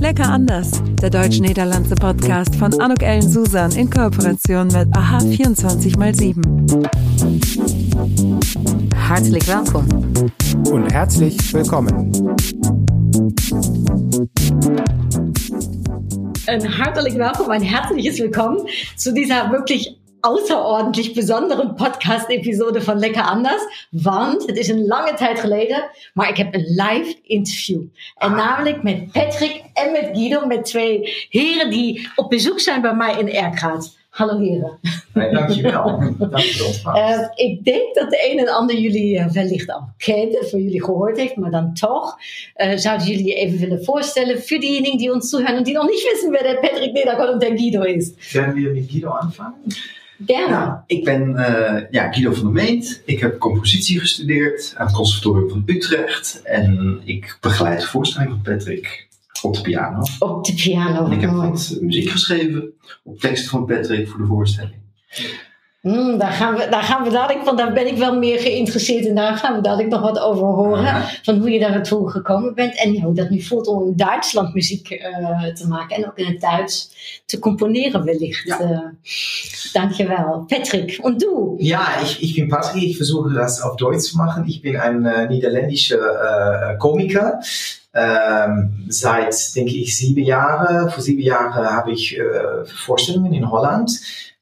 Lecker anders, der deutsch-niederlandse Podcast von Anuk Ellen Susan in Kooperation mit AHA 24x7. Hartelijk welkom. Und herzlich willkommen. Ein hartelijk welkom, ein herzliches Willkommen zu dieser wirklich außerordentlich besonderen podcast-episode van Lekker Anders. Want het is een lange tijd geleden, maar ik heb een live interview. En namelijk met Patrick en met Guido, met twee heren die op bezoek zijn bij mij in Erkraat. Hallo heren. Nee, dankjewel. dankjewel. Uh, ik denk dat de een en ander jullie uh, wellicht al kent, van jullie gehoord heeft, maar dan toch. Uh, zouden jullie je even willen voorstellen für diejenigen, die uns zuhören und die noch nicht wissen, wer der Patrick Nederkort und der Guido ist? Werden wir mit Guido anfangen? Gerne. Nou, ik ben ja, Guido van der Meent. Ik heb compositie gestudeerd aan het Conservatorium van Utrecht. En ik begeleid de voorstelling van Patrick op de piano. Op de piano. En ik heb wat muziek geschreven op teksten van Patrick voor de voorstelling. Mm, daar, gaan we, daar gaan we dadelijk, want daar ben ik wel meer geïnteresseerd in. Daar gaan we dadelijk nog wat over horen. Ja. Van hoe je daar naartoe gekomen bent. En hoe dat nu voelt om in Duitsland muziek uh, te maken. En ook in het Duits te componeren wellicht. Ja. Uh, dankjewel. Patrick, und du? Ja, ich, ich bin Patrick. Ich versuche das auf Deutsch zu machen. Ich bin ein äh, niederländischer äh, Komiker. Ähm, seit, denke ich, sieben Jahren. Vor sieben Jahren habe ich Vorstellungen in Holland.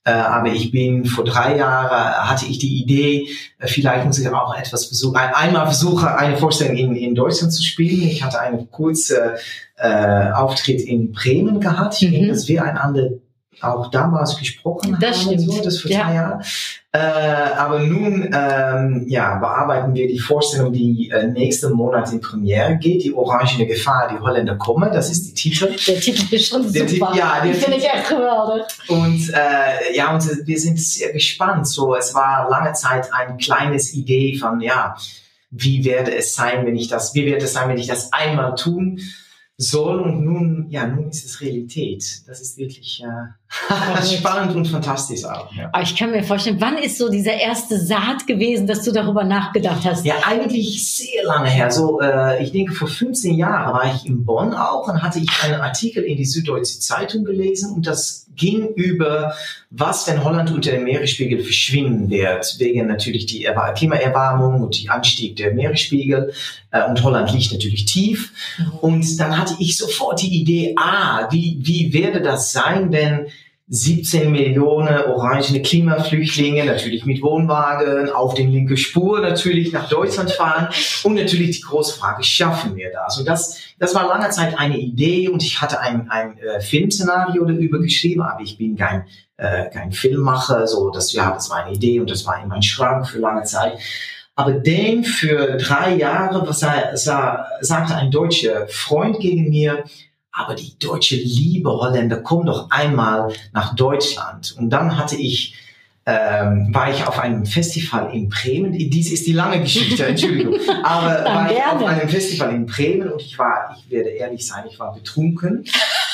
Äh, aber ich bin vor drei Jahren hatte ich die Idee, äh, vielleicht muss ich auch etwas versuchen, einmal versuche eine Vorstellung in, in Deutschland zu spielen. Ich hatte einen kurzen äh, Auftritt in Bremen gehabt. Ich mhm. denke, dass wir einander auch damals gesprochen das haben. Stimmt. So, das vor ja. zwei Jahren. Äh, aber nun ähm, ja, bearbeiten wir die Vorstellung, die äh, nächsten Monat in Premiere geht, die Orangene Gefahr, die Holländer kommen, das ist die Titel. Der Titel ist schon Der super. Ja, der finde ich echt geweldig. Und äh, ja, und wir sind sehr gespannt. So, es war lange Zeit ein kleines Idee von ja, wie werde es sein, wenn ich das, wie wird es sein, wenn ich das einmal tun soll und nun, ja, nun ist es Realität. Das ist wirklich äh, spannend und fantastisch auch. Ja. Ich kann mir vorstellen, wann ist so dieser erste Saat gewesen, dass du darüber nachgedacht hast? Ja, eigentlich sehr lange her. So, äh, ich denke, vor 15 Jahren war ich in Bonn auch und hatte ich einen Artikel in die Süddeutsche Zeitung gelesen und das ging über, was, wenn Holland unter dem Meeresspiegel verschwinden wird, wegen natürlich die Klimaerwärmung und die Anstieg der Meeresspiegel. Äh, und Holland liegt natürlich tief. Und dann hatte ich sofort die Idee, ah, wie, wie werde das sein, wenn 17 Millionen orangene Klimaflüchtlinge, natürlich mit Wohnwagen, auf den linken Spur natürlich nach Deutschland fahren. Und natürlich die große Frage, schaffen wir das? Und das, das war lange Zeit eine Idee und ich hatte ein, ein äh, Filmszenario darüber geschrieben, aber ich bin kein, äh, kein Filmmacher, so, das, ja, das war eine Idee und das war in meinem Schrank für lange Zeit. Aber den für drei Jahre, was er, sah, sagte ein deutscher Freund gegen mir, aber die deutsche Liebe Holländer, komm doch einmal nach Deutschland. Und dann hatte ich, ähm, war ich auf einem Festival in Bremen. Dies ist die lange Geschichte, Entschuldigung. Aber war ich auf einem Festival in Bremen und ich war, ich werde ehrlich sein, ich war betrunken.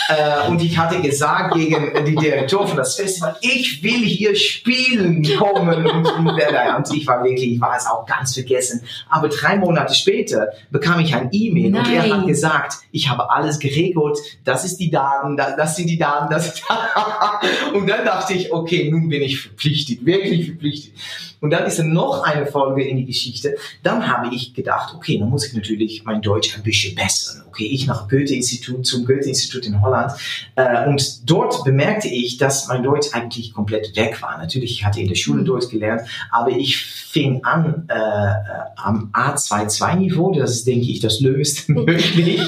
Äh, und ich hatte gesagt gegen die Direktor von das Festival, ich will hier spielen kommen. Und, und, ich war wirklich, ich war es auch ganz vergessen. Aber drei Monate später bekam ich ein E-Mail und er hat gesagt, ich habe alles geregelt, das ist die Daten, das, das sind die Daten, das ist Und dann dachte ich, okay, nun bin ich verpflichtet, wirklich verpflichtet. Und dann ist noch eine Folge in die Geschichte. Dann habe ich gedacht, okay, dann muss ich natürlich mein Deutsch ein bisschen bessern. Okay, ich nach Goethe-Institut, zum Goethe-Institut in Holland. Äh, und dort bemerkte ich, dass mein Deutsch eigentlich komplett weg war. Natürlich, ich hatte in der Schule Deutsch gelernt, aber ich fing an äh, äh, am A22-Niveau. Das ist, denke ich, das löst möglich.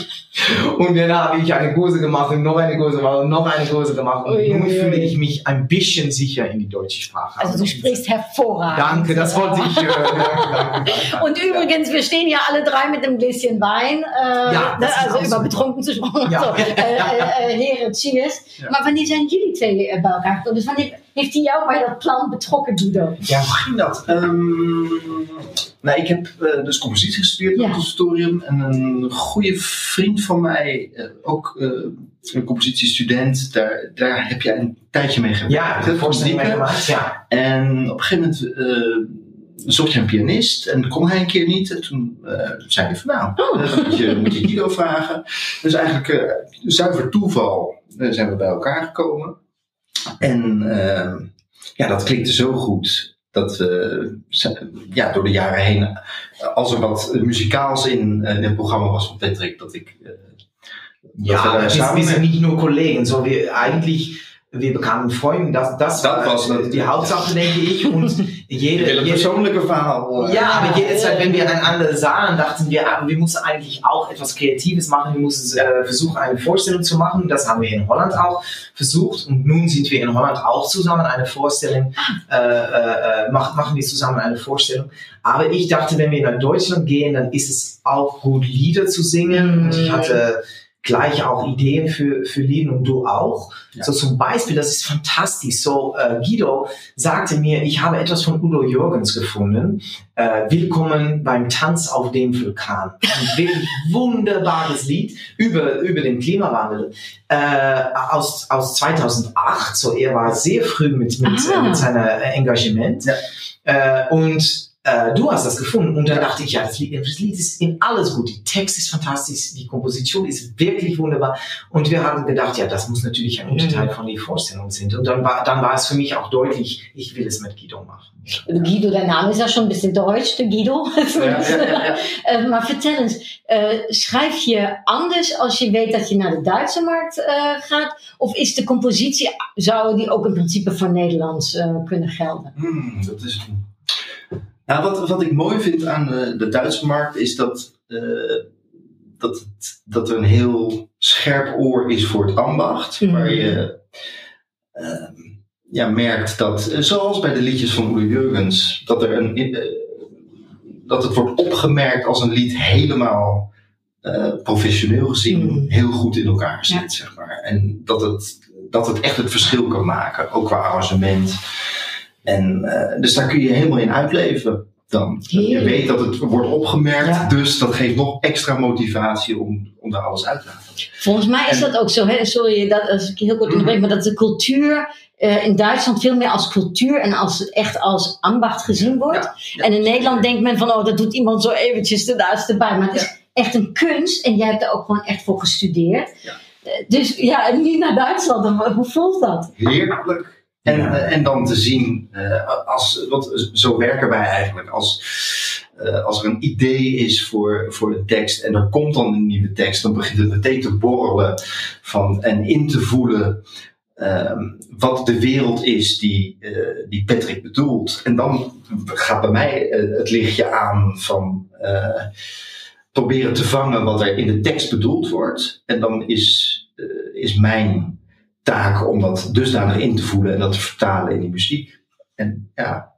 Und dann habe ich eine Kurse gemacht und noch eine Kurse gemacht und noch eine Kurse gemacht. Und Ui, nun ui. fühle ich mich ein bisschen sicher in die deutsche Sprache. Also du sprichst hervorragend. Danke, das wollte ich hören. Danke, danke, danke. Und übrigens, wir stehen ja alle drei mit einem Gläschen Wein, äh, Ja, das ist also über betrunken zu sprechen. Ja. So, äh, äh, äh, heren, cheers. Ja. Maar wanneer zijn jullie twee eh, bij elkaar gekomen? Dus wanneer heeft hij jou bij dat plan betrokken, Guido? Ja, hoe ging dat? Ehm, nou, ik heb eh, dus compositie gestudeerd Ja. op het conservatorium. En een goede vriend van mij, eh, ook eh, een compositiestudent, daar, daar heb jij een tijdje mee gewerkt. Ja, voorstelling muziek, hè? meegemaakt. Ja. En op een gegeven moment eh, zocht je een pianist en kon hij een keer niet. En toen uh, zei hij van nou, uh, moet, je, moet je Guido vragen. Dus eigenlijk uh, zuiver toeval zijn we bij elkaar gekomen. En ja, dat klikte zo goed dat we ja, door de jaren heen, als er wat muzikaals in, in het programma was van Patrick, dat ik. ja, we, wir sind nicht nur Kollegen, so wir eigentlich wir bekamen Freunde, das, das, das war die Hauptsache, denke ich. Und jede, jede persönliche Verhaal. Ja, aber jede Zeit, wenn wir einander sahen, dachten wir, ah, wir müssen eigentlich auch etwas Kreatives machen. Wir müssen äh, versuchen, eine Vorstellung zu machen. Das haben wir in Holland auch versucht. Und nun sind wir in Holland auch zusammen eine Vorstellung, äh, äh, machen, machen wir zusammen eine Vorstellung. Aber ich dachte, wenn wir nach Deutschland gehen, dann ist es auch gut, Lieder zu singen. Und ich hatte gleich auch Ideen für, für Lieden und du auch. Ja. So zum Beispiel, das ist fantastisch. So, äh, Guido sagte mir, ich habe etwas von Udo Jürgens gefunden. Äh, Willkommen beim Tanz auf dem Vulkan. Ein wirklich wunderbares Lied über, über den Klimawandel äh, aus, aus 2008. So, er war sehr früh mit, mit, ah. mit seiner Engagement. Ja. Äh, und äh, du hast das gefunden. Und dann dachte ich, ja, das Lied, das Lied ist in alles gut. Die Text ist fantastisch, die Komposition ist wirklich wunderbar. Und wir haben gedacht, ja, das muss natürlich ein Unterteil von der Vorstellung sein. Und dann war, dann war es für mich auch deutlich, ich will es mit Guido machen. Guido, der Name ist ja schon ein bisschen deutsch, der Guido. Ja, ja, ja, äh, maar vertel eens, uh, schrijf je anders als je weet dat je naar de Duitse markt uh, gaat? Of is de compositie, zou die ook in principe voor Nederlands uh, kunnen gelden? Hmm, dat is Nou, wat, wat ik mooi vind aan de, de Duitse markt is dat, uh, dat, het, dat er een heel scherp oor is voor het ambacht. Mm. Waar je uh, ja, merkt dat, uh, zoals bij de liedjes van Udo Jurgens, dat, er een, dat het wordt opgemerkt als een lied helemaal professioneel gezien mm. heel goed in elkaar zit. Ja. Zeg maar. En dat het, dat het echt het verschil kan maken, ook qua arrangement. En, uh, dus daar kun je helemaal in uitleven dan. Je weet dat het wordt opgemerkt, dus dat geeft nog extra motivatie om, om daar alles uit te laten. Volgens mij is dat ook zo, hè? sorry dat, als ik heel kort onderbreek, mm maar dat de cultuur uh, in Duitsland veel meer als cultuur en als, echt als ambacht gezien wordt. En in Nederland denkt men van, oh, dat doet iemand zo eventjes ernaast erbij. Maar het is echt een kunst en jij hebt er ook gewoon echt voor gestudeerd. Dus ja, en niet naar Duitsland, hoe voelt dat? Heerlijk. En, uh, en dan te zien, uh, als, wat, zo werken wij eigenlijk. Als, uh, als er een idee is voor, voor een tekst en er komt dan een nieuwe tekst, dan begint het meteen te borrelen van, en in te voelen ehm, wat de wereld is die, die Patrick bedoelt. En dan gaat bij mij het lichtje aan van proberen te vangen wat er in de tekst bedoeld wordt. En dan is, is mijn taak om dat dusdanig in te voelen en dat te vertalen in die muziek. En ja.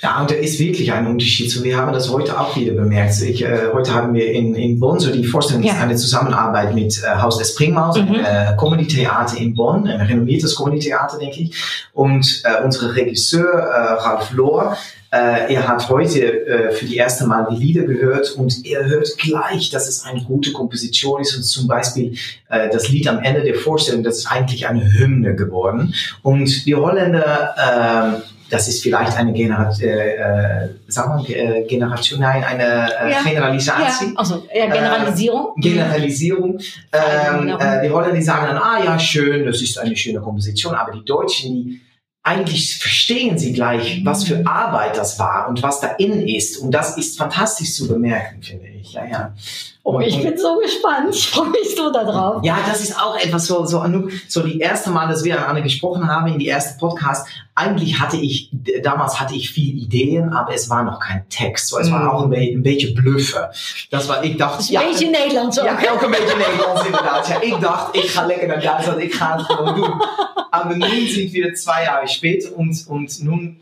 Ja, und da ist wirklich ein Unterschied. So, wir haben das heute auch wieder bemerkt. Ich, äh, heute haben wir in, in Bonn so die Vorstellung, ja. eine Zusammenarbeit mit äh, Haus der Springmaus, mhm. äh, Comedy-Theater in Bonn, ein renommiertes Comedy-Theater, denke ich. Und äh, unser Regisseur äh, Ralf Lohr, äh, er hat heute äh, für die erste Mal die Lieder gehört und er hört gleich, dass es eine gute Komposition ist und zum Beispiel äh, das Lied am Ende der Vorstellung, das ist eigentlich eine Hymne geworden. Und die Holländer, äh, das ist vielleicht eine Generat äh, äh sagen wir, äh, Generation, nein, eine äh, ja. Generalisation. Ja, also ja, Generalisierung. Äh, Generalisierung. Ähm, äh, die Holländer die sagen dann, ah ja, schön, das ist eine schöne Komposition, aber die Deutschen, die eigentlich verstehen sie gleich, was für Arbeit das war und was da innen ist. Und das ist fantastisch zu bemerken, finde ich. Ja, ja. Oh, ich bin so gespannt. Ich freue mich so darauf. Ja, das ist auch etwas so, so, so die erste Mal, dass wir an Anne gesprochen haben, in die erste Podcast. Eigentlich hatte ich, damals hatte ich viel Ideen, aber es war noch kein Text. So, es war mm. auch ein, ein beetje Bluffe. Das war, ich dachte, een ja. beetje Nederlands ook. Ja, ook een beetje Nederlands inderdaad. Ja, ik dacht, ik ga lekker naar Duitsland, ik ga het gewoon doen. Aber nun sind wir zwei Jahre später und, und nun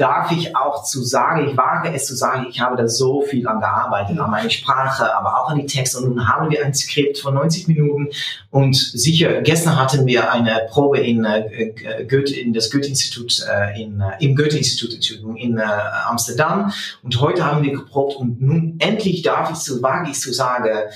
darf ich auch zu sagen, ich wage es zu sagen, ich habe da so viel an gearbeitet, an meine Sprache, aber auch an die Texte. Und nun haben wir ein Skript von 90 Minuten und sicher, gestern hatten wir eine Probe in, äh, in das Goethe-Institut, äh, in, äh, im Goethe-Institut in Amsterdam. Und heute haben wir geprobt und nun endlich darf ich zu, wage ich zu sagen,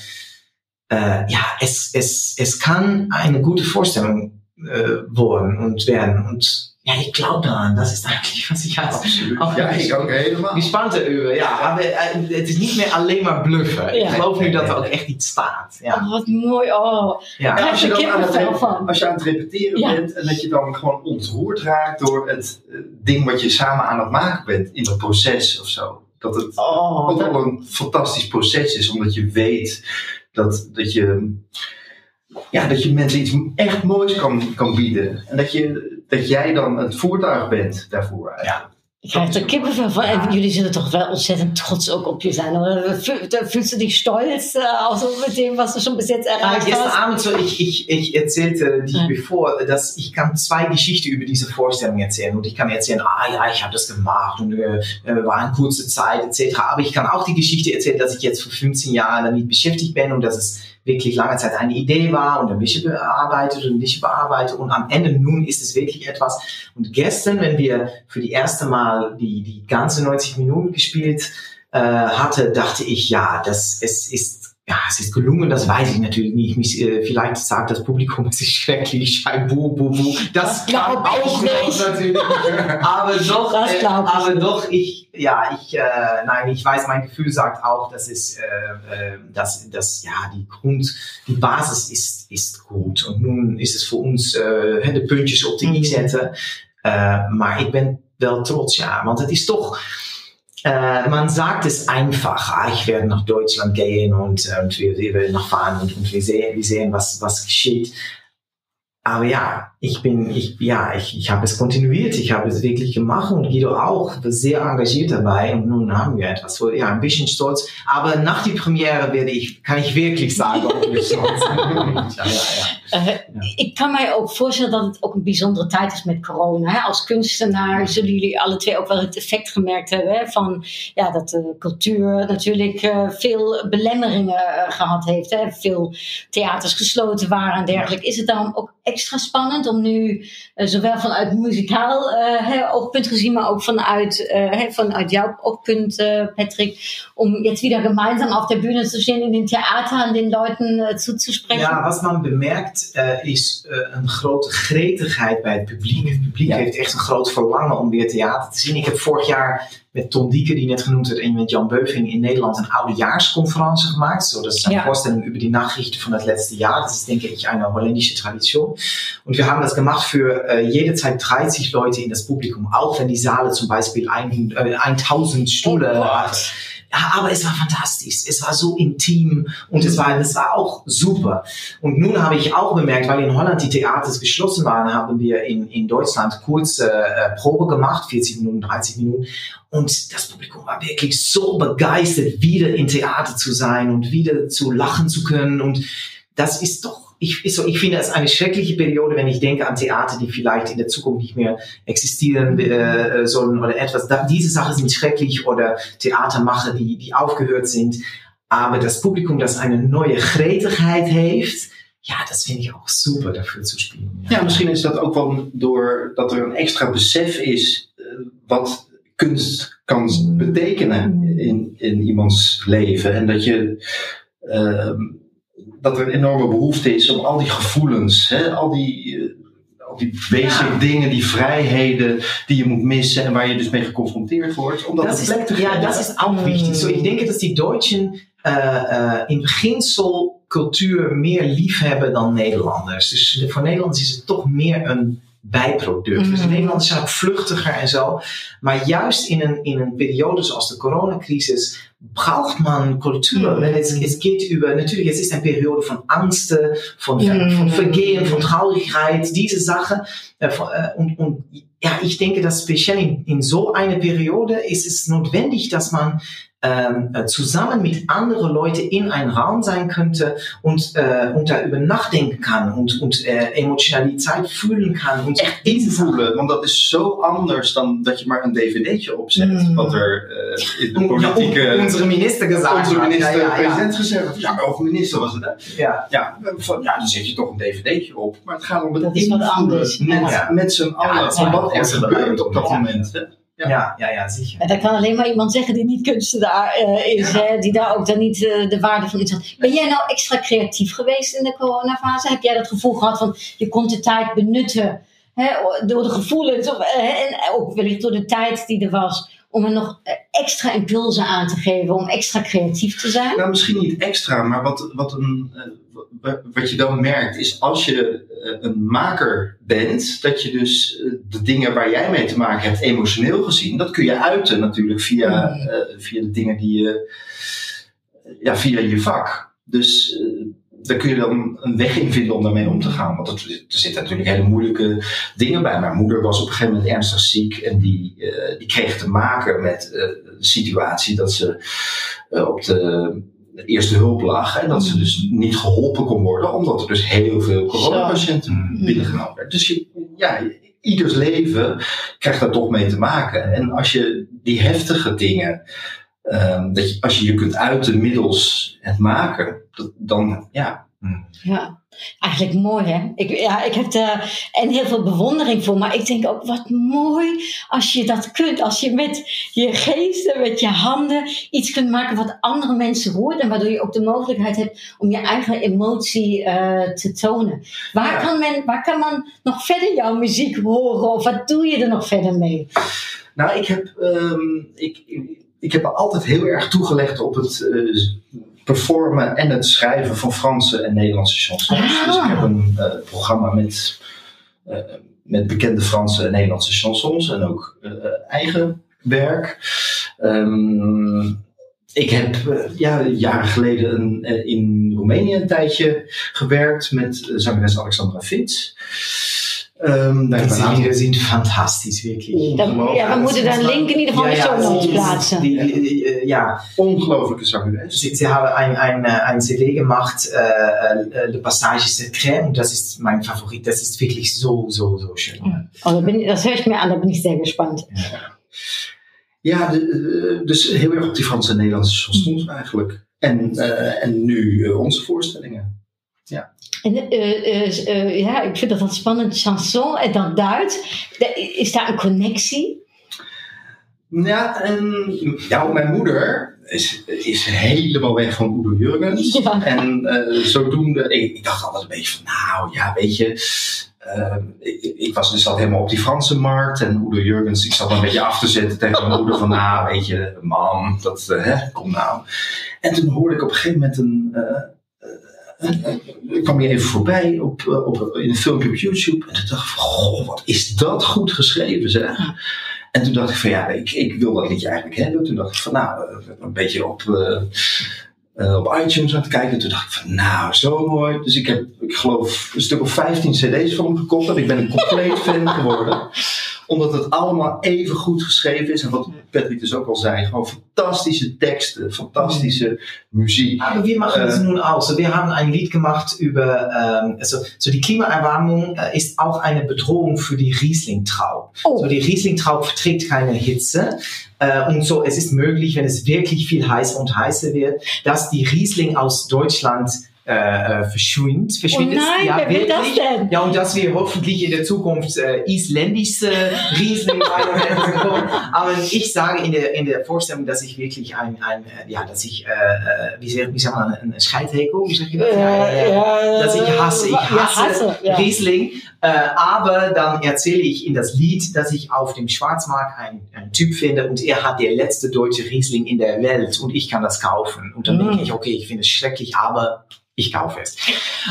äh, ja, es, es, es kann eine gute Vorstellung äh, worden und werden. Und ja, ich glaube daran. Das ist eigentlich, was ich als Absoluut. auch Ja, ik ook helemaal. gespannt über. Ja, aber äh, het is niet meer alleen maar bluffen. Ja. Ik geloof nu dat er ook echt iets staat. Ja. Oh, wat mooi. Oh, Ja. Ja. als, je dan aan het, van. als je aan het repeteren Ja. bent en dat je dan gewoon ontroerd raakt door het eh, ding wat je samen aan het maken bent in dat proces of zo. Dat het oh, ook dat- wel een fantastisch proces is, omdat je weet dat, dat, je, ja, dat je mensen iets echt moois kan, kan bieden. En dat, je, dat jij dan het voertuig bent daarvoor. eigenlijk. Ik krijg er kippenvel van. En jullie zullen toch wel ontzettend trots ook op je zijn. Oder? Fühl- Fühlst du dich stolz, auch so mit dem, was du schon bis jetzt Ja, erreicht gestern hast? Abend so, ich, ich, ich erzählte dich Ja. bevor, dass ich kann zwei Geschichten über diese Vorstellung erzählen und ich kann erzählen, ah ja, ich habe das gemacht und äh, äh, war eine kurze Zeit etc. Aber ich kann auch die Geschichte erzählen, dass ich jetzt vor 15 Jahren damit beschäftigt bin und dass es wirklich lange Zeit eine Idee war und ein bisschen bearbeitet und nicht bearbeitet und am Ende nun ist es wirklich etwas. Und gestern, wenn wir für die erste Mal die, die ganze 90 Minuten gespielt äh, hatte, dachte ich, ja, das es ist ja, es ist gelungen, das weiß ich natürlich nicht. Mich, äh, vielleicht sagt das Publikum, es ist schrecklich, schei, bu, bu, bu. Das, Das glaub kann ich auch nicht. aber doch, Das äh, aber nicht. doch, ich, ja, ich, äh, nein, ich weiß, mein Gefühl sagt auch, dass es, äh, äh, dass, dass, ja, die Grund, die Basis ist, ist gut. Und nun ist es für uns, äh, de puntjes op de i zetten. Äh, maar ik ben wel trots, ja. Want het is toch, äh, man sagt es einfach, ah, ich werde nach Deutschland gehen und, und wir, wir werden nach fahren und, und wir sehen, wir sehen was, was geschieht. Aber ja, ich bin, ich, ja, ich, ich habe es kontinuiert, ich habe es wirklich gemacht und Guido auch sehr engagiert dabei und nun haben wir etwas, wo, ja, ein bisschen stolz. Aber nach die Premiere werde ich, kann ich wirklich sagen, ob wir stolz sind. ja, ja, ja. Eh, Ik kan mij ook voorstellen dat het ook een bijzondere tijd is met corona. Hè? Als kunstenaar zullen jullie alle twee ook wel het effect gemerkt hebben van ja, dat de cultuur natuurlijk eh, veel belemmeringen eh, gehad heeft. Hè? Veel theaters gesloten waren en dergelijke. Is het daarom ook extra spannend om nu eh, zowel vanuit muzikaal hè, oogpunt gezien, maar ook vanuit, eh, vanuit jouw oogpunt, Patrick, om jetzt wieder gemeinsam auf der Bühne zu stehen in den Theater an den Leuten äh, zuzusprechen? Ja, was man bemerkt is een grote gretigheid bij het publiek. Het publiek Ja. heeft echt een groot verlangen om weer theater te zien. Ik heb vorig jaar met Ton Dieke, die net genoemd werd, en met Jan Beuving in Nederland een oudejaarsconferentie gemaakt. So, das ist eine Ja. Vorstellung über die Nachrichten von das letzte Jahr. Das ist, denke ich, eine holländische Tradition. Und wir haben das gemacht für äh, jede Zeit 30 Leute in das Publikum, auch wenn die Saale zum Beispiel ein, äh, 1000 Stühle Oh hat. Aber es war fantastisch. Es war so intim und es war, es war auch super. Und nun habe ich auch bemerkt, weil in Holland die Theaters geschlossen waren, haben wir in, in Deutschland kurze äh, Probe gemacht, 40 Minuten, 30 Minuten. Und das Publikum war wirklich so begeistert, wieder in Theater zu sein und wieder zu lachen zu können. Und das ist doch, ich, so, ich finde es eine schreckliche Periode, wenn ich denke an Theater, die vielleicht in der Zukunft nicht mehr existieren äh, sollen oder etwas. Da, diese Sachen sind schrecklich oder Theatermacher, die, die aufgehört sind. Aber das Publikum, das eine neue Gretigheid heeft, ja, das finde ich auch super, dafür zu spielen. Ja, misschien is dat ook wel door dat er een extra besef is eh, wat kunst kan betekenen in, in iemands leven. En dat je ehm, dat er een enorme behoefte is om al die gevoelens, hè, al die, eh, al die basic Ja. dingen, die vrijheden die je moet missen en waar je dus mee geconfronteerd wordt, om dat Das plek te ja, geven. das ist auch wichtig. So, ich denke, dass die Deutschen äh, äh, in beginsel Kultur meer lief hebben dan Nederlanders. Dus voor Nederlanders is het toch meer een bijproduct. Dus Mhm. Nederlanders zijn ook vluchtiger en zo. Maar juist in een, in een periode zoals de coronacrisis braucht man Kultur. Mhm. Weil es, es geht über, natürlich, es ist eine Periode von Angsten, von, Ver- Mhm. von Vergehen, von Traurigkeit, diese äh, und, und ja, ich denke, dass speziell in, in so einer Periode ist es notwendig, dass man äh, zusammen mit anderen Leuten in einem Raum sein könnte und, äh, und darüber nachdenken kann und, und äh, Emotionalität fühlen kann. Und echt invoelen, want dat is zo anders dan dat je maar een dvd'tje opzet, Mm. wat er eh, in de Ja, politieke... unsere Minister gesagt Onze hat. minister, ja, ja, ja. president gezegd. Ja, of minister was het, hè? Ja. Ja, van, ja, dan zet je toch een dvd'tje op. Maar het gaat om het Dat is wat invoelen anders. Met, Ja. met z'n allen. van wat er gebeurt op dat Ja. moment. Hè? Ja, ja, ja, ja, sicher. En dat kan alleen maar iemand zeggen die niet kunstenaar eh, is, hè, die daar ook dan niet eh, de waarde van inzet. Ben jij nou extra creatief geweest in de coronafase? Heb jij dat gevoel gehad van je kon de tijd benutten hè, door de gevoelens, of, eh, en ook wellicht door de tijd die er was, om er nog extra impulsen aan te geven, om extra creatief te zijn? Nou, misschien niet extra, maar wat, wat, een, eh, wat je dan merkt is als je eh, een maker bent, dat je dus eh, de dingen waar jij mee te maken hebt, emotioneel gezien, dat kun je uiten natuurlijk via, Mm. eh, via de dingen die je, ja, via je vak. Dus daar kun je dan een weg in vinden om daarmee om te gaan. Want er zitten natuurlijk hele moeilijke dingen bij. Mijn moeder was op een gegeven moment ernstig ziek en die, die kreeg te maken met de situatie dat ze op de eerste hulp lag en dat ze dus niet geholpen kon worden, omdat er dus heel veel coronapatiënten binnengenomen werden. Dus je, ja, ieders leven krijgt daar toch mee te maken. En als je die heftige dingen, ehm, dat je, als je je kunt uiten middels het maken, dat, dan ja. Ja, eigenlijk mooi hè. Ik, ja, ik heb er en heel veel bewondering voor, maar ik denk ook wat mooi als je dat kunt. Als je met je geesten, met je handen iets kunt maken wat andere mensen hoort en waardoor je ook de mogelijkheid hebt om je eigen emotie eh, te tonen. Waar, Ja. kan men, waar kan man nog verder jouw muziek horen of wat doe je er nog verder mee? Nou, ik heb, ehm, ik, ik, heb me altijd heel erg toegelegd op het eh, performen en het schrijven van Franse en Nederlandse chansons. Ah. Dus ik heb een eh, programma met, eh, met bekende Franse en Nederlandse chansons en ook eh, eigen werk. Ehm, ik heb ja, jaren geleden een, in Roemenië een tijdje gewerkt met zangeres Alexandra Fitz. Een aantal- Lieder sind fantastisch, wirklich. Dan, ja, we moeten daar een link in ieder geval in de show notes die- plaatsen. Die, die, ja, ongelooflijke zangeres. Sie, sie haben ein, ein, äh, ein CD gemacht, äh, äh, Le Passage Secret, und das ist mein Favorit. Das ist wirklich so, so, so schön. Oh, da bin, das höre ich mir an, da bin ich sehr gespannt. Ja, de- de- dus heel erg op die Franse en Nederlandse chansons eigenlijk. En, eh, en nu eh, onze voorstellingen. En, eh, eh, eh, ja, ik vind dat een spannend chanson en dan Duits. Is daar een connectie? Ja, en ja, mijn moeder is, is helemaal weg van Udo Jurgens. Ja. En zodoende, ik, ik dacht altijd een beetje van, nou ja, weet je... eh, ik, ik was dus al helemaal op die Franse markt en Udo Jurgens, ik zat een beetje af te zetten tegen mijn moeder van, nou weet je, mam, dat, eh, hè, kom nou. En toen hoorde ik op een gegeven moment een, eh, eh, een- een- ik kwam hier even voorbij op, eh, op, in een filmpje op YouTube en toen dacht ik van, goh, wat is dat goed geschreven zeg. En toen dacht ik van ja, ik, ik wil dat liedje eigenlijk hebben. Toen dacht ik van nou, eh, een beetje op, eh, eh, op iTunes aan het kijken. Toen dacht ik van nou, zo mooi. Dus ik heb, ik geloof, een stuk of 15 cd's van hem gekocht. En ik ben een compleet fan geworden. Omdat het allemaal even goed geschreven is. En wat Patrick dus ook al zei, gewoon fantastische teksten, fantastische muziek. Aber wir machen Äh. das nun auch. So, wir haben ein Lied gemacht über, ähm, also, so die Klimaerwärmung äh, ist auch eine Bedrohung für die Rieslingtraub. Oh. So, die Rieslingtraub verträgt keine Hitze. Äh, und so, es ist möglich, wenn es wirklich viel heißer und heißer wird, dass die Riesling aus Deutschland äh, äh, verschwindet. verschwindet. Oh nein, wer will das denn? Ja, und dass wir hoffentlich in der Zukunft äh, isländische Riesling weiterhin bekommen. Aber ich sage in der, in der Vorstellung, dass ich wirklich ein, ein äh, ja, dass ich, äh, äh, wie, wie sagt man, ein Scheidheko, wie sagt ihr das? dass ich hasse, ich Ja, hasse, hasse, ja. Riesling. Äh, aber dann erzähle ich in das Lied, dass ich auf dem Schwarzmarkt einen, einen Typ finde und er hat der letzte deutsche Riesling in der Welt und ich kann das kaufen. Und dann Mm. denke ich, okay, ich finde es schrecklich, aber ich kaufe es.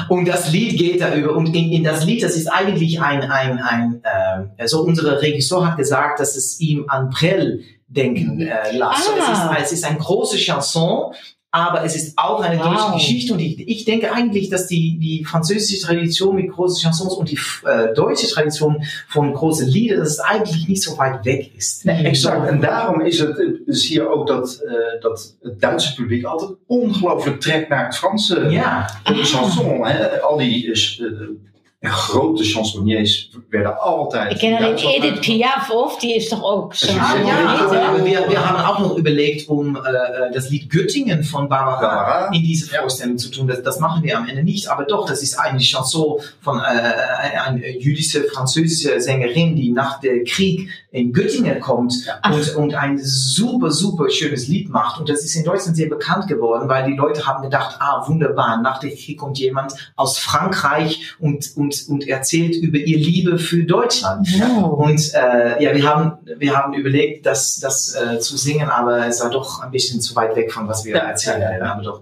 Und das Lied geht darüber. Und in, in das Lied, das ist eigentlich ein, ein, ein ähm, also unsere Regisseur hat gesagt, dass es ihm an Brel denken äh, lässt. So, Ah. es, ist, es ist eine große Chanson, aber es ist auch eine Wow. deutsche Geschichte. Und ich, ich denke eigentlich, dass die, die französische Tradition mit großen Chansons und die äh, deutsche Tradition von großen Liedern, dass es eigentlich nicht so weit weg ist. Nee, exact. En daarom is het, eh, zie je ook dat, eh, dat het Duitse publiek altijd ongelooflijk trekt naar het Franse Ja. de chanson. Hè? Al die eh, eh, grote chansonniers werden altijd. Ik ken in alleen Duitsland Edith Piaf, of? Die is toch ook zo? Ah, Ja, Ja, wir, wir haben auch noch überlegt, um äh, das Lied Göttingen von Barbara Barbara. in diese. Vorstellung zu tun. Das, das machen wir am Ende nicht, aber doch, das ist eine Chanson von äh, eine jüdische französische Sängerin, die nach dem Krieg in Göttingen kommt und, und ein super, super schönes Lied macht. Und das ist in Deutschland sehr bekannt geworden, weil die Leute haben gedacht, ah, wunderbar, nach dem Krieg kommt jemand aus Frankreich und, und und, und erzählt über ihr Liebe für Deutschland. Oh. Und äh, ja, wir haben, wir haben überlegt, das, das äh, zu singen, aber es war doch ein bisschen zu weit weg von was wir Ja, erzählen ja, ja. Aber doch.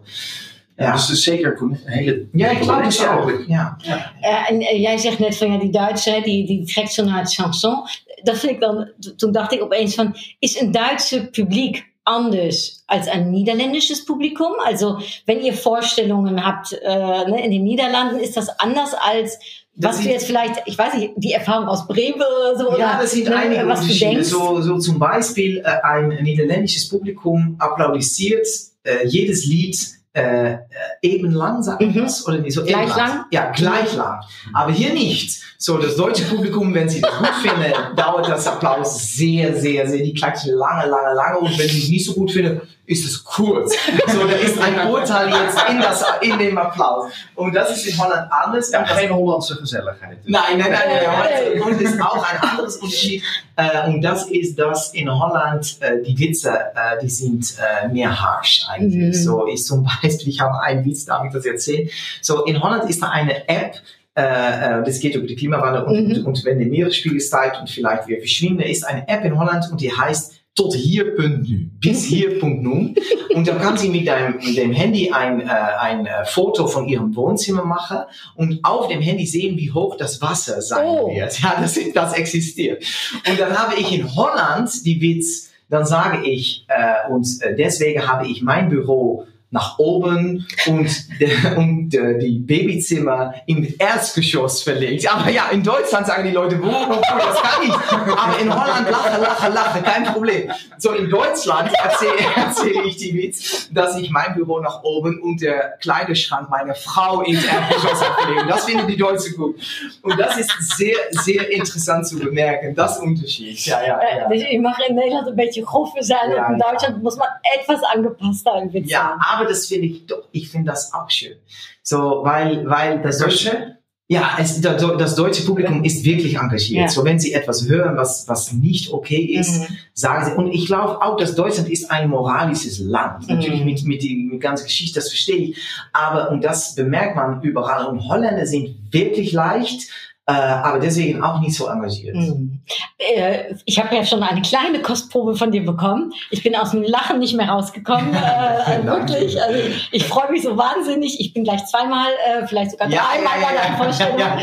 Ja, dus het is zeker een hele... Ja, ik geloof het Ja, ook. Ja. Eh, en eh, jij zegt net van ja, die Duitse, die, die trekt zo naar het chanson. Dat vind ik dan, toen dacht ik opeens van, is een Duitse publiek anders als ein niederländisches Publikum? Also, wenn ihr Vorstellungen habt äh, ne, in den Niederlanden, ist das anders als was du jetzt vielleicht, ich weiß nicht, die Erfahrung aus Bremen oder so, Ja, das sind ne, einige was du denkst. So, so zum Beispiel äh, ein niederländisches Publikum applaudisiert äh, jedes Lied äh, äh, eben lang, sagt Mhm. das? Oder nicht? So Gleich eben lang? Ja, gleich lang. Aber hier nicht. So, das deutsche Publikum, wenn sie das gut finden, dauert das Applaus sehr, sehr, sehr. Die klatschen lange, lange, lange. Und wenn sie es nicht so gut finden, ist es kurz. So, da ist ein Urteil jetzt in, das, in dem Applaus. Und das ist in Holland anders. Ja, geen Hollandse gezelligheid. Nein, nein, nein, nein. Und das ist auch ein anderes Unterschied. Äh, und das ist, dass in Holland äh, die Witze, äh, die sind mehr harsh eigentlich. Mhm. So ist zum Beispiel, ich habe einen Witz, darf ich das erzählen? So in Holland ist da eine App, äh, das geht über die Klimawandel und, Mhm. und, und wenn der Meeresspiegel steigt und vielleicht wir verschwinden, ist eine App in Holland und die heißt tot hier Punkt nu, bis hier Punkt nu. Und dann kann sie mit dem, mit dem Handy ein, äh, ein äh, Foto von ihrem Wohnzimmer machen und auf dem Handy sehen, wie hoch das Wasser sein Oh. wird. Ja, das, das existiert. Und dann habe ich in Holland die Witz, dann sage ich, äh, und deswegen habe ich mein Büro nach oben und, de, und äh, die Babyzimmer im Erdgeschoss verlegt. Aber ja, in Deutschland sagen die Leute, wo, wo, wo, das kann ich. Aber in Holland lache, lache, lache, kein Problem. So in Deutschland erzähle erzähl ich die Witz, dass ich mein Büro nach oben und der Kleiderschrank meiner Frau ins Erdgeschoss habe verlegt. Das finden die Deutschen gut. Und das ist sehr, sehr interessant zu bemerken. Das Unterschied. Ja, ja, Äh, ja. Dus je mag in Nederland een beetje groffer zijn. Ja, en in ja. Duitsland muss man etwas angepasster Witz Ja, sein. Aber das finde ich doch, ich finde das auch schön. So, weil, weil das deutsche, ja, es, das, deutsche Publikum ist wirklich engagiert. Ja. So, wenn sie etwas hören, was, was nicht okay ist, Mhm. sagen sie, und ich glaube auch, dass Deutschland ist ein moralisches Land. Mhm. Natürlich mit, mit, die, mit ganzer Geschichte, das verstehe ich. Aber, und das bemerkt man überall. Und Holländer sind wirklich leicht, äh, aber deswegen auch nicht so engagiert. Mhm. Äh, Ich habe ja schon eine kleine Kostprobe von dir bekommen. Ich bin aus dem Lachen nicht mehr rausgekommen. Äh, wirklich. Also ich freue mich so wahnsinnig. Ich bin gleich zweimal, äh, vielleicht sogar Ja, dreimal ja, bei ja, deiner ja, Vorstellung. ja.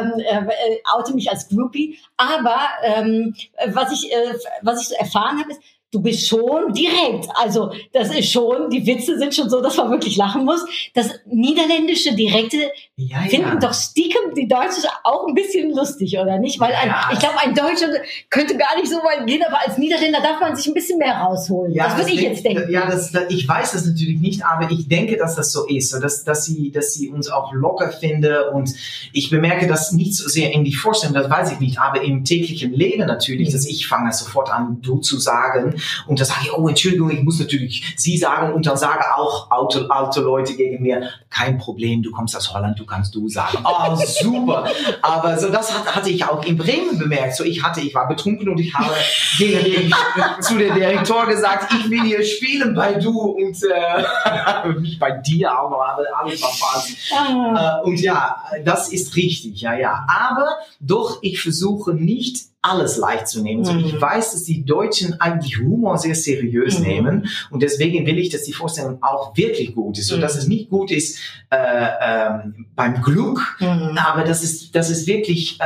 Ähm, äh, äh, oute mich als Groupie. Aber ähm, was ich, äh, was ich so erfahren habe, ist, du bist schon direkt. Also das ist schon, die Witze sind schon so, dass man wirklich lachen muss. Das niederländische Direkte Ja, finden doch Stiekem die Deutschen auch ein bisschen lustig, oder nicht? Weil ein, Ja. ich glaube, ein Deutscher könnte gar nicht so weit gehen, aber als Niederländer darf man sich ein bisschen mehr rausholen. das würde ich jetzt denken. Ja, das, das, ich weiß das natürlich nicht, aber ich denke, dass das so ist, dass, dass, sie, dass sie uns auch locker finde und ich bemerke das nicht so sehr in die Vorstellung, das weiß ich nicht, aber im täglichen Leben natürlich, Mhm. dass ich fange sofort an, du zu sagen und dann sage ich, oh, Entschuldigung, ich muss natürlich sie sagen und dann sage auch alte, alte Leute gegen mir, kein Problem, du kommst aus Holland, du kannst du sagen. Oh, super. Aber so das hat, hatte ich auch in Bremen bemerkt. So ich hatte, ich war betrunken und ich habe gegen den, zu der Direktor gesagt, ich will hier spielen bei du und äh, nicht bei dir, aber alles war falsch. Ah. Äh, und ja, das ist richtig, ja, ja. Aber doch, ich versuche nicht alles leicht zu nehmen. So, Mhm. ich weiß, dass die Deutschen eigentlich Humor sehr seriös Mhm. nehmen und deswegen will ich, dass die Vorstellung auch wirklich gut ist. So, Mhm. dass es nicht gut ist äh, ähm, beim Glück, Mhm. aber das ist, das ist wirklich, äh,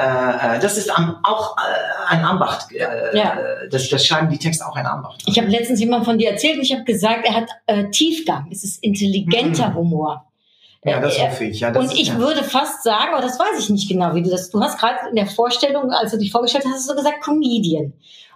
äh, das ist am, auch äh, ein Anbacht. Äh, Ja. das, das schreiben die Texte auch ein Anbacht. Ich habe letztens jemand von dir erzählt und ich habe gesagt, er hat äh, Tiefgang. Es ist intelligenter Mhm. Humor. Ja, das Äh, hoffe ich. Ja, das, und ich ja. würde fast sagen, aber das weiß ich nicht genau, wie du das. Du hast gerade in der Vorstellung, als du dich vorgestellt hast, hast du so gesagt Comedian.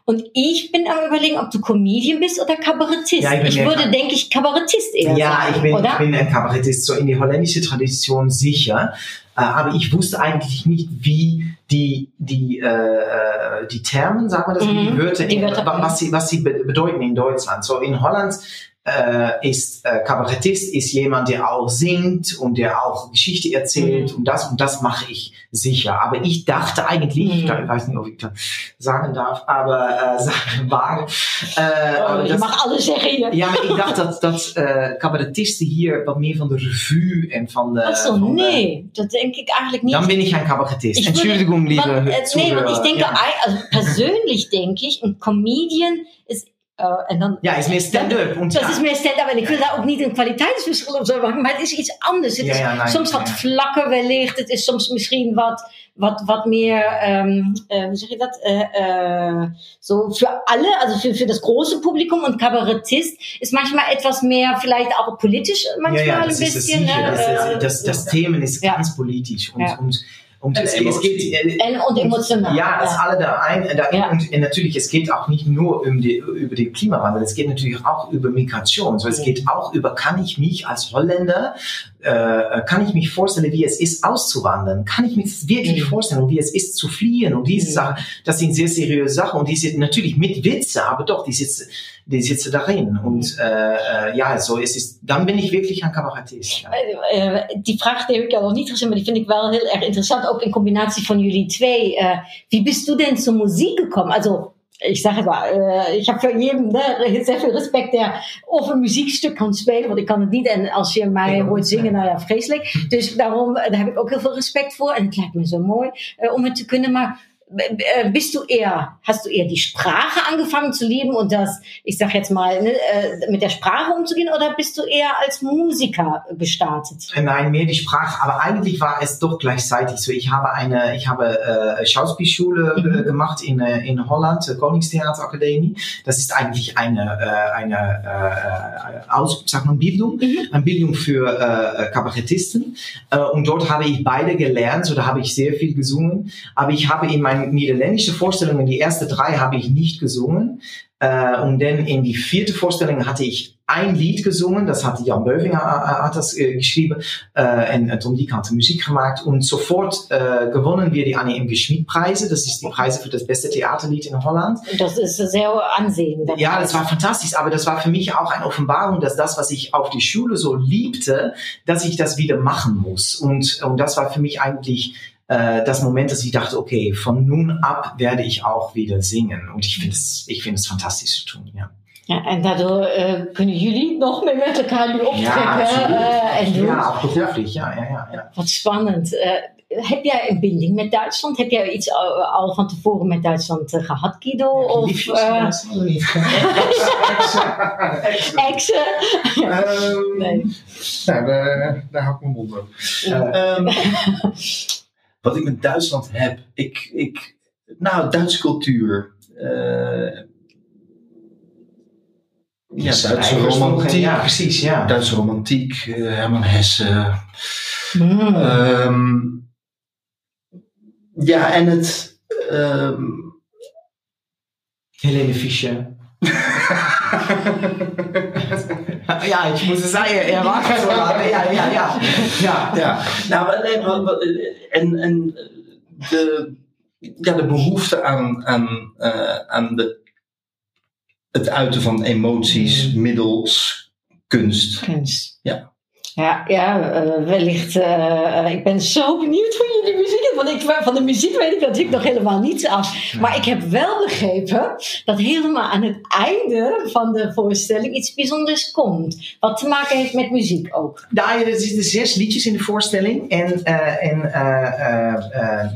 Und ich bin am überlegen, ob du Comedian bist oder Kabarettist. Ja, ich ich würde, Ka- denke ich, Kabarettist eher Ja, sagen, ich bin, oder? ich bin ein Kabarettist, so in die holländische Tradition sicher. Äh, aber ich wusste eigentlich nicht, wie die, die, äh, äh, die Termen, sagen wir das, wie Mhm, die Wörter, die Wörter, wa- was sie, was sie be- bedeuten in Deutschland. So in Holland äh, ist äh, Kabarettist, ist jemand, der auch singt und der auch Geschichte erzählt und das und das mache ich sicher. Aber ich dachte eigentlich, Mhm. ich weiß nicht, ob ich das sagen darf, aber äh, sagen mag, äh, aber Oh, je das- mag alles zeggen ja, maar ik dacht dat, dat eh cabaretisten hier wat meer van de revue en van de... Ach so, van de- nee, dat denk ik eigenlijk niet. Dan bin ich ein Kabarettist. Ich würde- Entschuldigung, liebe Man, äh, nee, want ich denke, ja. also persönlich denke ich, ein Comedian ist, äh, en dan, ja, is meer stand-up. Dat ja. is meer stand-up. En ik wil daar ook niet een kwaliteitsverschil op zo maken, maar het is iets anders. Het Ja, is ja, nee, soms wat vlakker wellicht. Het is soms misschien wat, wat, wat meer, ähm, äh, hoe zeg je dat? Äh, äh, so für alle, also für, für das große Publikum und Kabarettist ist manchmal etwas mehr, vielleicht auch politisch manchmal ein das ist bisschen. sicher. ne? Das, das, das, das Themen ist Ja. ganz politisch. Und, und, und es, es geht... äh, und emotional. Ja, das alle da ein. Da, Ja. Und äh, natürlich, es geht auch nicht nur um die, über den Klimawandel, es geht natürlich auch über Migration. So, es geht auch über, kann ich mich als Holländer, äh, kann ich mich vorstellen, wie es ist, auszuwandern? Kann ich mich das wirklich Mhm. vorstellen, wie es ist, zu fliehen? Und diese Mhm. Sachen, das sind sehr seriöse Sachen und die sind natürlich mit Witze, aber doch, die sitzen, die sitzen darin. Und äh, äh, ja, so es ist, dann bin ich wirklich ein Kabarettist. Ja. Eh, die vraag die heb ik jou nog niet gezien, maar die vind ik wel heel erg interessant. Ook in combinatie van jullie twee. Wie bist du denn zur Musik gekommen? Also, ich sage mal, ich habe für jeden ne, sehr viel Respekt, der of een muziekstuk kan spelen. Want ik kan het niet. En als je mij Ik hoort zingen, ja. nou ja, vreselijk. Dus daarom, daar heb ik ook heel veel respect voor. En het lijkt me zo mooi eh, om het te kunnen. Maar äh, bist du eher, hast du eher die Sprache angefangen zu lieben und das, ich sag jetzt mal, ne, äh, mit der Sprache umzugehen oder bist du eher als Musiker gestartet? Nein, mehr die Sprache, aber eigentlich war es doch gleichzeitig so. Ich habe eine, ich habe äh, Schauspielschule Mhm. äh, gemacht in, äh, in Holland, äh, Koningstheaterakademie. Das ist eigentlich eine, äh, eine äh, Aus, sag mal, Bildung, Mhm. eine Bildung für äh, Kabarettisten. Äh, und dort habe ich beide gelernt, so da habe ich sehr viel gesungen. Aber ich habe in meinen niederländischen Vorstellungen, die ersten drei habe ich nicht gesungen. Äh, und dann in die vierte Vorstellung hatte ich ein Lied gesungen, das hatte Jan Beuvinger äh, hat das äh, geschrieben äh, und äh, Tom Dieck hat die Musik gemacht und sofort äh, gewonnen wir die Annie M. Schmid Preise, das ist die Preise für das beste Theaterlied in Holland. Und das ist sehr ansehen. Ja, das war fantastisch, aber das war für mich auch eine Offenbarung, dass das, was ich auf die Schule so liebte, dass ich das wieder machen muss. Und, und das war für mich eigentlich äh, das Moment, dass ich dachte, okay, von nun ab werde ich auch wieder singen. Und ich finde es, ich finde es fantastisch zu tun, ja. Ja, en daardoor eh, kunnen jullie nog meer met elkaar nu optrekken absoluut. eh, en doen. Ja, auch beruflich, ja, ja, ja. ja. Wat spannend. Eh, heb jij een binding met Duitsland? Heb jij iets al, al van tevoren met Duitsland eh, gehad, Guido? Of Liefjes, eh, ja, zo niet. exen? Ehm, Nee. Nou, daar, daar hou ik mijn mond op. Ehm, wat ik met Duitsland heb, ik, ik nou, Duitse cultuur. eh, ja, Duitse romantiek. Ja, precies, ja. Duitse romantiek, eh, Herman Hesse. Hmm. Ehm, ja, en het. ehm, Helene Fischer. ja, ich muss es sagen, er war lange. Ja, ja, ja. ja. ja, nou, wat- en, en de, ja, de behoefte aan, aan, eh, aan de, het uiten van emoties middels kunst. Kunst. Ja. Ja, ja eh, wellicht. eh, ik ben zo benieuwd hoe jullie muziek is. Want ik, van de muziek weet ik natuurlijk nog helemaal niets af. Maar ik heb wel begrepen dat helemaal aan het einde van de voorstelling iets bijzonders komt. Wat te maken heeft met muziek ook. Nou, er zitten zes liedjes in de voorstelling. En, eh, en eh, eh, eh,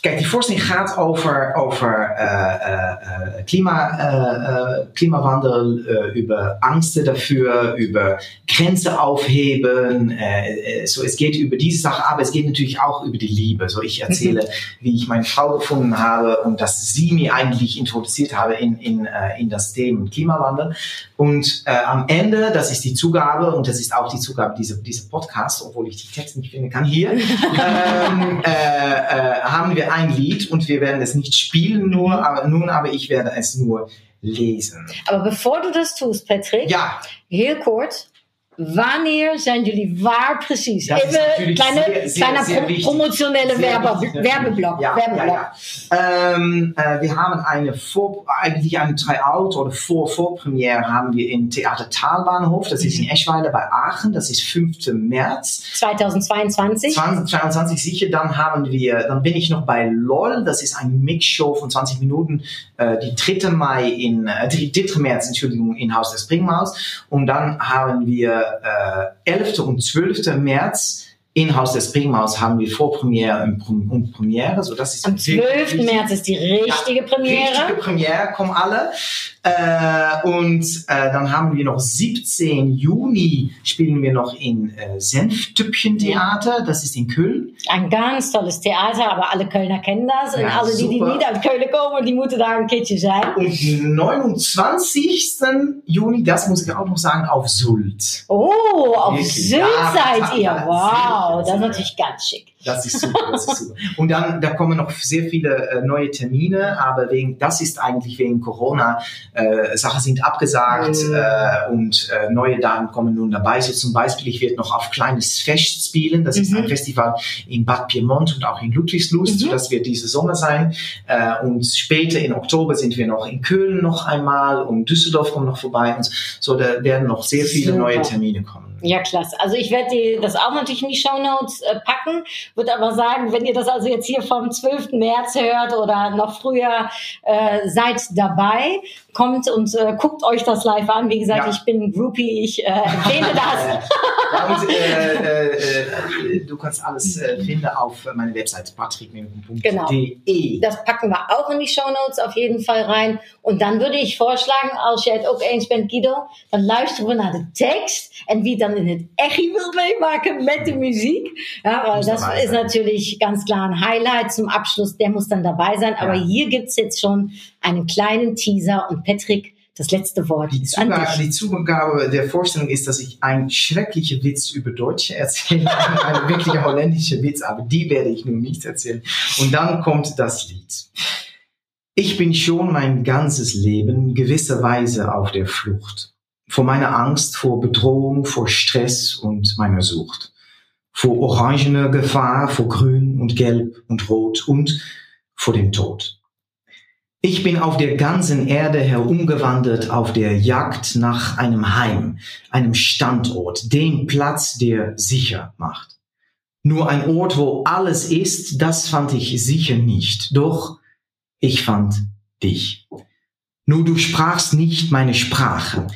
kijk, die voorstelling gaat over, over eh, eh, Klima, eh, Klimawandel, über Angsten dafür, über Grenzen aufheben. Äh, äh, so, es geht über diese Sache, aber es geht natürlich auch über die Liebe. So, ich erzähle, wie ich meine Frau gefunden habe und dass sie mir eigentlich introduziert habe in, in, äh, in das Thema Klimawandel. Und äh, am Ende, das ist die Zugabe und das ist auch die Zugabe dieser, dieser Podcast, obwohl ich die Texte nicht finden kann hier, ähm, äh, äh, haben wir ein Lied und wir werden es nicht spielen nur, aber nun, aber ich werde es nur lesen. Aber bevor du das tust, Patrick, Ja, heel kort. Wanneer zijn jullie waar precies? Das ist Even kleine, sehr, sehr, kleiner sehr promotionelle Werbe, wichtig. Werbeblock. Ja, Werbeblock. ja, ja. Ähm, äh, wir haben eine Vor eigentlich eine Tryout oder Vor Vorpremiere haben wir im Theater Talbahnhof. Das ist in Eschweiler bei Aachen. Das ist 5. März 2022. 2022 sicher. Dann haben wir, dann bin ich noch bei LOL. Das ist eine Mixshow von 20 Minuten. Äh, die 3. Mai in, äh, die 3. März, Entschuldigung, in Haus der Springmaus. Und dann haben wir äh, 11. und 12. März in Haus der Springmaus haben wir Vorpremiere und Premiere. So, das ist Am wirklich 12. wichtig. März ist die richtige Premiere. Richtige Premiere, kommen alle. Äh, und äh, dann haben wir noch 17 Juni spielen wir noch in äh, Senftüppchen Theater, das ist in Köln. Ein ganz tolles Theater, aber alle Kölner kennen das. Und Ja, alle, die, die niet uit Keulen komen, die moeten daar een keertje zijn. Und den 29. Juni, das muss ich auch noch sagen, auf Sylt. Oh, auf Wirklich? Sylt Ja, seid ihr. Wow, das ist natürlich ganz schick. Das ist super, das ist super. Und dann, da kommen noch sehr viele äh, neue Termine, aber wegen, das ist eigentlich wegen Corona, äh, Sachen sind abgesagt Mhm. äh, und äh, neue Daten kommen nun dabei. So zum Beispiel, ich werde noch auf kleines Fest spielen. Das ist Mhm. ein Festival in Bad Piemont und auch in Ludwigslust. Mhm. Das wird diese Sommer sein. Äh, und später in Oktober sind wir noch in Köln noch einmal und Düsseldorf kommt noch vorbei. Und so, da werden noch sehr viele Super. neue Termine kommen. Ja, klasse. Also ich werde das auch natürlich in die Shownotes äh, packen, würde aber sagen, wenn ihr das also jetzt hier vom 12. März hört oder noch früher, äh, seid dabei, kommt und äh, guckt euch das live an. Wie gesagt, Ja. ich bin Groupie, ich äh, empfehle das. Und äh, äh, äh, du kannst alles äh, finden auf meiner Website patrickminken.de. Genau. Das packen wir auch in die Shownotes auf jeden Fall rein. Und dan würde ik voorschlagen, als jij het ook eens bent, Guido, dan luisteren we naar de tekst. En wie dan in het echi wil meemaken met de muziek. Ja, weil das ist natürlich ganz klar ein Highlight zum Abschluss. Der muss dann dabei sein. Aber Ja. hier gibt's jetzt schon einen kleinen Teaser. Und Patrick, das letzte Wort Die, ist an Zugabe, dich. die Zugabe der Vorstellung ist, dass ich einen schrecklichen Witz über Deutsche erzähle. Eine wirkliche holländische Witz, aber die werde ich nun nicht erzählen. Und dann kommt das Lied. Ich bin schon mein ganzes Leben gewisserweise auf der Flucht. Vor meiner Angst, vor Bedrohung, vor Stress und meiner Sucht. Vor orangener Gefahr, vor grün und gelb und rot und vor dem Tod. Ich bin auf der ganzen Erde herumgewandert auf der Jagd nach einem Heim, einem Standort, dem Platz, der sicher macht. Nur ein Ort, wo alles ist, das fand ich sicher nicht. Doch ich fand dich. Nur du sprachst nicht meine Sprache,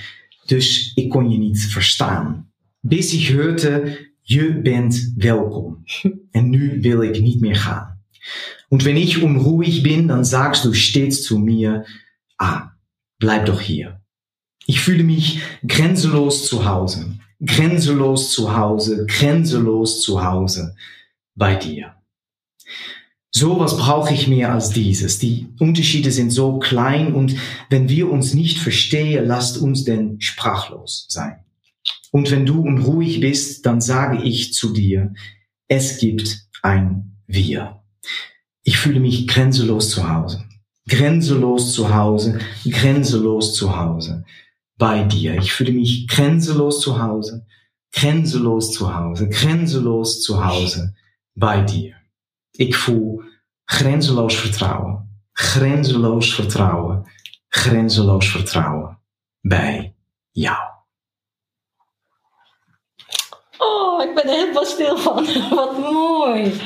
dus ik kon je niet verstaan. Bis ich hörte, je bent welkom. En nu will ich nicht mehr gaan. Und wenn ich unruhig bin, dann sagst du stets zu mir, ah, bleib doch hier. Ich fühle mich grenzenlos zu Hause, grenzenlos zu Hause, grenzenlos zu Hause bei dir. Sowas brauche ich mehr als dieses. Die Unterschiede sind so klein und wenn wir uns nicht verstehen, lasst uns denn sprachlos sein. Und wenn du unruhig bist, dann sage ich zu dir, es gibt ein Wir. Ich fühle mich grenzenlos zu Hause. Grenzenlos zu Hause, grenzenlos zu Hause. Bei dir. Ich fühle mich grenzenlos zu Hause, grenzenlos zu Hause, grenzenlos zu Hause. Bei dir. Ik voel grenzeloos vertrouwen, grenzeloos vertrouwen, grenzeloos vertrouwen bij jou. Oh, ik ben er helemaal stil van. Wat mooi.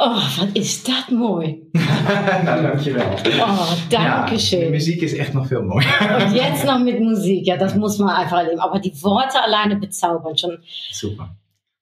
Oh, wat is dat mooi. nou, dankjewel. Oh, danke Ja, schön. die Musik ist echt noch viel mooier. Und jetzt noch mit Musik, ja, das muss man einfach erleben. Aber die Worte alleine bezaubern schon. Super.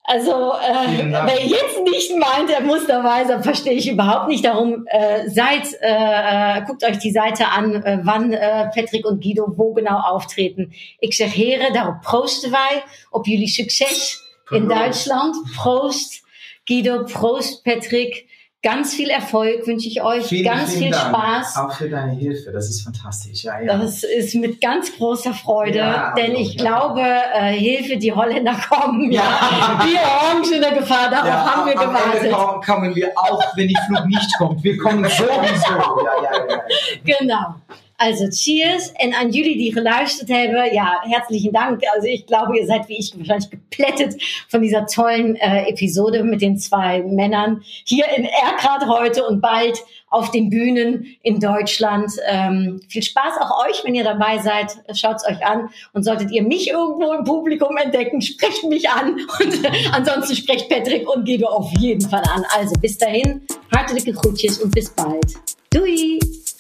Also, äh, wer jetzt nicht meint, er muss dabei sein, verstehe ich überhaupt nicht. Darum äh, seid, äh, äh, guckt euch die Seite an, äh, wann äh, Patrick und Guido wo genau auftreten. Ik zeg heren, daarop proosten wij op jullie succes in. Duitsland. Proost, Guido, Prost, Patrick. Ganz viel Erfolg wünsche ich euch, Vielen, ganz vielen viel Dank. Spaß. Auch für deine Hilfe, das ist fantastisch. Ja, ja. Das ist mit ganz großer Freude, Ja, denn also, ich glaube, äh, Hilfe, die Holländer kommen. Ja. Die Orange in der Gefahr, darauf haben wir am Ende gewartet. kommen, kommen wir auch, wenn die Flug nicht kommt. Wir kommen sowieso. Ja, ja, ja. Genau. Also cheers en aan jullie die geluisterd hebben, ja, herzlichen Dank. Also ich glaube, ihr seid wie ich wahrscheinlich geplättet von dieser tollen äh, Episode mit den zwei Männern hier in Erkrad heute und bald auf den Bühnen in Deutschland. Ähm, viel Spaß auch euch, wenn ihr dabei seid. Schaut's euch an. Und solltet ihr mich irgendwo im Publikum entdecken, sprecht mich an. Und ansonsten sprecht Patrick und Guido auf jeden Fall an. Also bis dahin, hartelijke groetjes und bis bald. Doei!